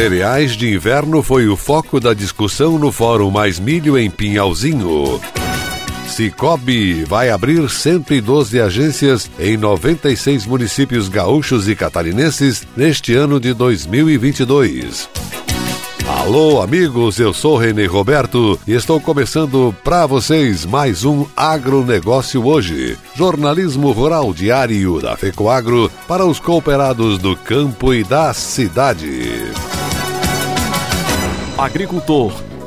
Cereais de inverno foi o foco da discussão no Fórum Mais Milho em Pinhalzinho. Cicobi vai abrir 112 agências em 96 municípios gaúchos e catarinenses neste ano de 2022. Alô, amigos, eu sou René Roberto e estou começando para vocês mais um Agronegócio Hoje, jornalismo rural diário da FECOAGro para os cooperados do campo e da cidade. Agricultor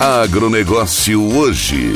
Agronegócio hoje.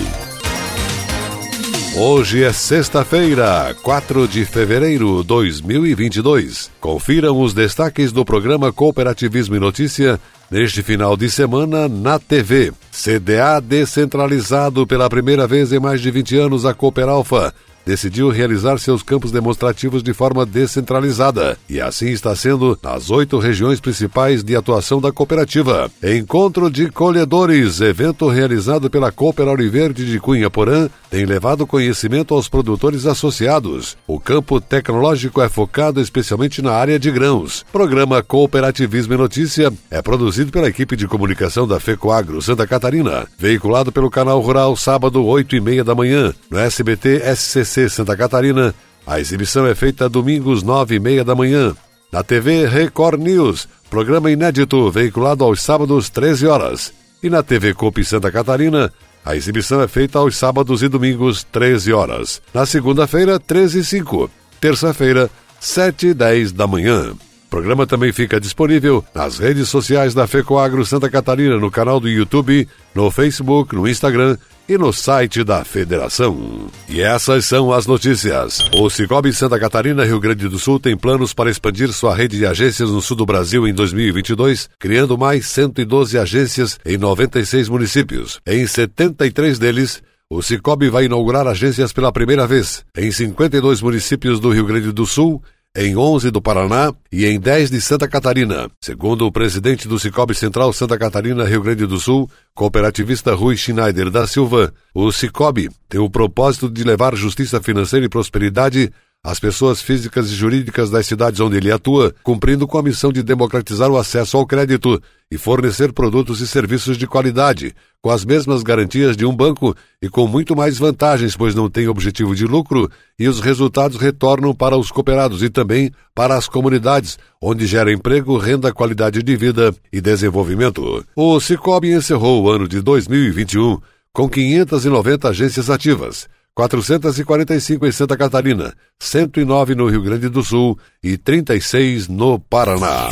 Hoje é sexta-feira, 4 de fevereiro de 2022. Confiram os destaques do programa Cooperativismo e Notícia neste final de semana na TV. CDA descentralizado pela primeira vez em mais de 20 anos a Cooperalfa decidiu realizar seus campos demonstrativos de forma descentralizada, e assim está sendo nas oito regiões principais de atuação da cooperativa. Encontro de Colhedores, evento realizado pela Cooper Verde de Cunha Porã, tem levado conhecimento aos produtores associados. O campo tecnológico é focado especialmente na área de grãos. Programa Cooperativismo e Notícia é produzido pela equipe de comunicação da FECOAGRO Santa Catarina, veiculado pelo canal Rural sábado 8 e meia da manhã, no SBT SCC Santa Catarina. A exibição é feita domingos nove e meia da manhã. Na TV Record News, programa inédito veiculado aos sábados 13 horas. E na TV Copi Santa Catarina, a exibição é feita aos sábados e domingos 13 horas. Na segunda-feira, 13 e 5. Terça-feira, 7 e 10 da manhã. O programa também fica disponível nas redes sociais da FECOAGRO Santa Catarina, no canal do YouTube, no Facebook, no Instagram e no site da federação. E essas são as notícias. O Cicobi Santa Catarina, Rio Grande do Sul, tem planos para expandir sua rede de agências no sul do Brasil em 2022, criando mais 112 agências em 96 municípios. Em 73 deles, o Cicobi vai inaugurar agências pela primeira vez em 52 municípios do Rio Grande do Sul em 11 do Paraná e em 10 de Santa Catarina. Segundo o presidente do Cicobi Central Santa Catarina, Rio Grande do Sul, cooperativista Rui Schneider da Silva, o Cicobi tem o propósito de levar justiça financeira e prosperidade às pessoas físicas e jurídicas das cidades onde ele atua, cumprindo com a missão de democratizar o acesso ao crédito e fornecer produtos e serviços de qualidade, com as mesmas garantias de um banco e com muito mais vantagens, pois não tem objetivo de lucro e os resultados retornam para os cooperados e também para as comunidades, onde gera emprego, renda, qualidade de vida e desenvolvimento. O Cicobi encerrou o ano de 2021 com 590 agências ativas. 445 em Santa Catarina, 109 no Rio Grande do Sul e 36 no Paraná.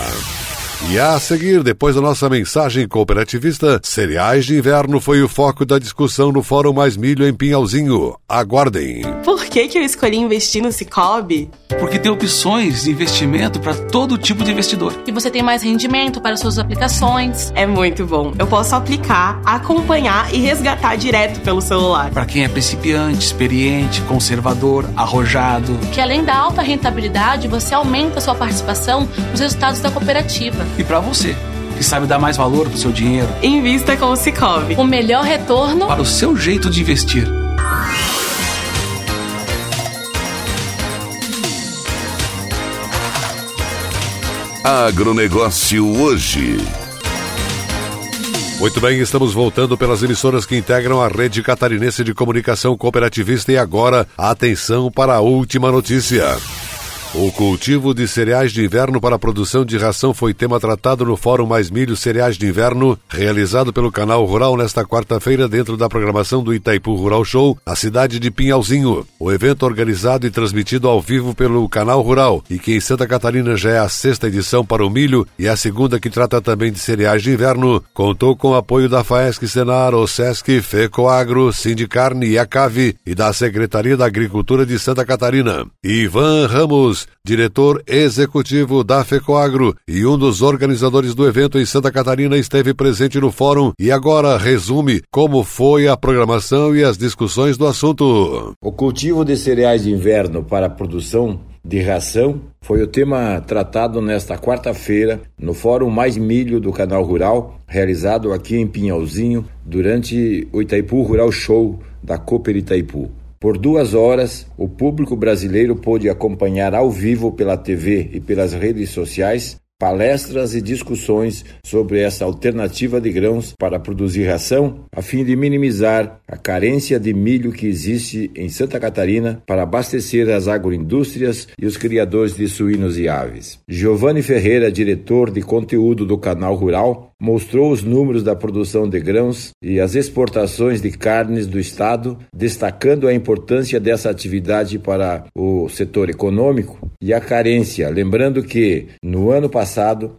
E a seguir, depois da nossa mensagem cooperativista, cereais de inverno foi o foco da discussão no Fórum Mais Milho em Pinhalzinho. Aguardem. Por que, que eu escolhi investir no Cicobi? Porque tem opções de investimento para todo tipo de investidor. E você tem mais rendimento para suas aplicações. É muito bom. Eu posso aplicar, acompanhar e resgatar direto pelo celular. Para quem é principiante, experiente, conservador, arrojado. Que além da alta rentabilidade, você aumenta sua participação nos resultados da cooperativa. E para você, que sabe dar mais valor para o seu dinheiro, invista com o Cicobi. O melhor retorno para o seu jeito de investir. Agronegócio hoje. Muito bem, estamos voltando pelas emissoras que integram a rede catarinense de comunicação cooperativista e agora atenção para a última notícia. O cultivo de cereais de inverno para a produção de ração foi tema tratado no Fórum Mais Milho Cereais de Inverno, realizado pelo Canal Rural nesta quarta-feira dentro da programação do Itaipu Rural Show, na cidade de Pinhalzinho. O evento organizado e transmitido ao vivo pelo Canal Rural e que em Santa Catarina já é a sexta edição para o milho e a segunda que trata também de cereais de inverno, contou com o apoio da FAESC Senar, OSESC, FECOAGRO, Sindicarne e ACAVE e da Secretaria da Agricultura de Santa Catarina. Ivan Ramos diretor executivo da FECOAGRO e um dos organizadores do evento em Santa Catarina, esteve presente no fórum e agora resume como foi a programação e as discussões do assunto. O cultivo de cereais de inverno para a produção de ração foi o tema tratado nesta quarta-feira no Fórum Mais Milho do Canal Rural, realizado aqui em Pinhalzinho durante o Itaipu Rural Show da Cooper Itaipu. Por duas horas, o público brasileiro pôde acompanhar ao vivo pela TV e pelas redes sociais palestras e discussões sobre essa alternativa de grãos para produzir ração, a fim de minimizar a carência de milho que existe em Santa Catarina para abastecer as agroindústrias e os criadores de suínos e aves. Giovanni Ferreira, diretor de conteúdo do Canal Rural, mostrou os números da produção de grãos e as exportações de carnes do estado, destacando a importância dessa atividade para o setor econômico e a carência, lembrando que no ano passado,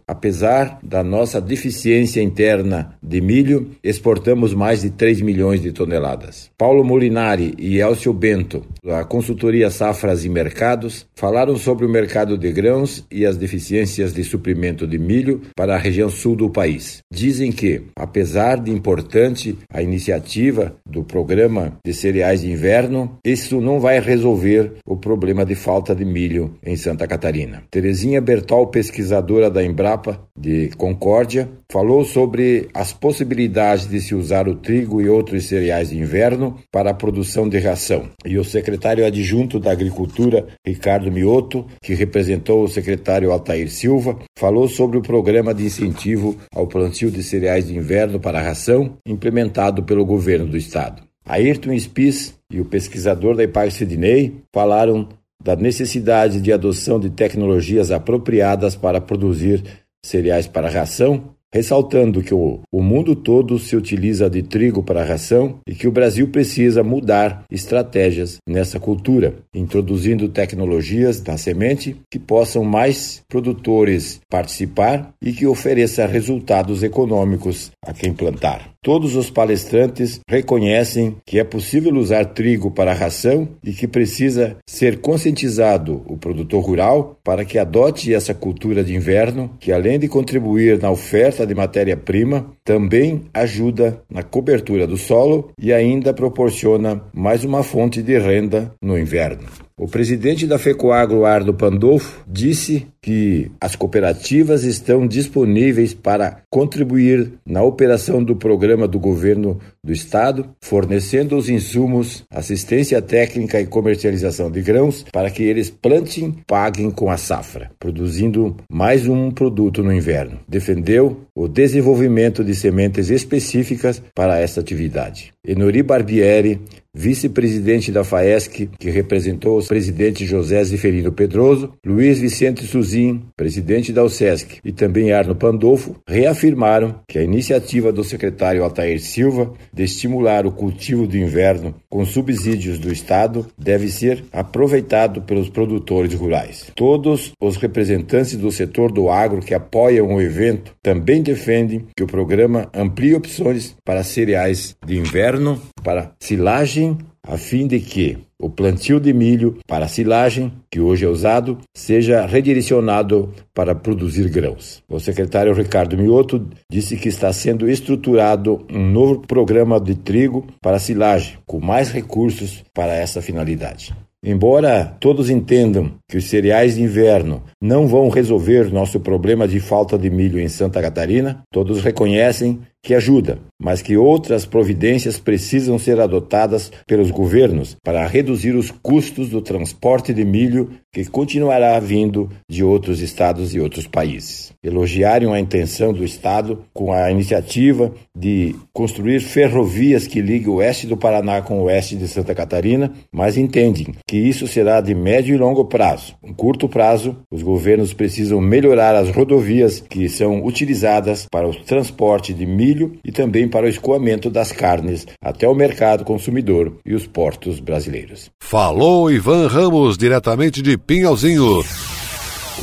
apesar da nossa deficiência interna de milho, exportamos mais de 3 milhões de toneladas. Paulo Molinari e Elcio Bento, da consultoria Safras e Mercados, falaram sobre o mercado de grãos e as deficiências de suprimento de milho para a região sul do país. Dizem que, apesar de importante a iniciativa do programa de cereais de inverno, isso não vai resolver o problema de falta de milho em Santa Catarina. Terezinha Bertol, pesquisadora da Embrapa de Concórdia, falou sobre as possibilidades de se usar o trigo e outros cereais de inverno para a produção de ração. E o secretário adjunto da Agricultura, Ricardo Mioto, que representou o secretário Altair Silva, falou sobre o programa de incentivo ao plantio de cereais de inverno para a ração implementado pelo governo do estado. Ayrton Spies e o pesquisador da IPAG Sidney falaram da necessidade de adoção de tecnologias apropriadas para produzir cereais para ração ressaltando que o, o mundo todo se utiliza de trigo para ração e que o Brasil precisa mudar estratégias nessa cultura, introduzindo tecnologias da semente que possam mais produtores participar e que ofereça resultados econômicos a quem plantar. Todos os palestrantes reconhecem que é possível usar trigo para ração e que precisa ser conscientizado o produtor rural para que adote essa cultura de inverno, que além de contribuir na oferta de matéria-prima, também ajuda na cobertura do solo e ainda proporciona mais uma fonte de renda no inverno. O presidente da FECOAGRO, Ardo Pandolfo, disse que as cooperativas estão disponíveis para contribuir na operação do programa do governo do estado, fornecendo os insumos, assistência técnica e comercialização de grãos para que eles plantem, paguem com a safra, produzindo mais um produto no inverno. Defendeu o desenvolvimento de sementes específicas para essa atividade. Enori Barbieri, vice-presidente da FAESC, que representou o presidente José Zeferino Pedroso, Luiz Vicente Suzin, presidente da USESC, e também Arno Pandolfo, reafirmaram que a iniciativa do secretário Altair Silva de estimular o cultivo do inverno com subsídios do Estado deve ser aproveitado pelos produtores rurais. Todos os representantes do setor do agro que apoiam o evento também defendem que o programa amplie opções para cereais de inverno, para silagem, a fim de que o plantio de milho para silagem, que hoje é usado, seja redirecionado para produzir grãos. O secretário Ricardo Mioto disse que está sendo estruturado um novo programa de trigo para silagem, com mais recursos para essa finalidade. Embora todos entendam que os cereais de inverno não vão resolver nosso problema de falta de milho em Santa Catarina, todos reconhecem que ajuda, mas que outras providências precisam ser adotadas pelos governos para reduzir os custos do transporte de milho que continuará vindo de outros estados e outros países. Elogiaram a intenção do Estado com a iniciativa de construir ferrovias que liguem o oeste do Paraná com o oeste de Santa Catarina, mas entendem que isso será de médio e longo prazo. Em curto prazo, os governos precisam melhorar as rodovias que são utilizadas para o transporte de milho milho e também para o escoamento das carnes até o mercado consumidor e os portos brasileiros. Falou Ivan Ramos, diretamente de Pinhalzinho.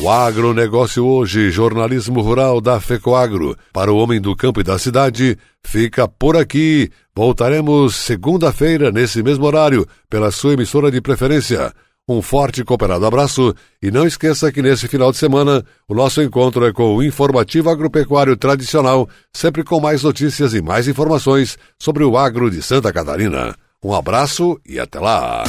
O agronegócio hoje, jornalismo rural da FECOAGro, para o homem do campo e da cidade, fica por aqui. Voltaremos segunda-feira, nesse mesmo horário, pela sua emissora de preferência. Um forte e cooperado abraço e não esqueça que nesse final de semana o nosso encontro é com o informativo agropecuário tradicional, sempre com mais notícias e mais informações sobre o agro de Santa Catarina. Um abraço e até lá!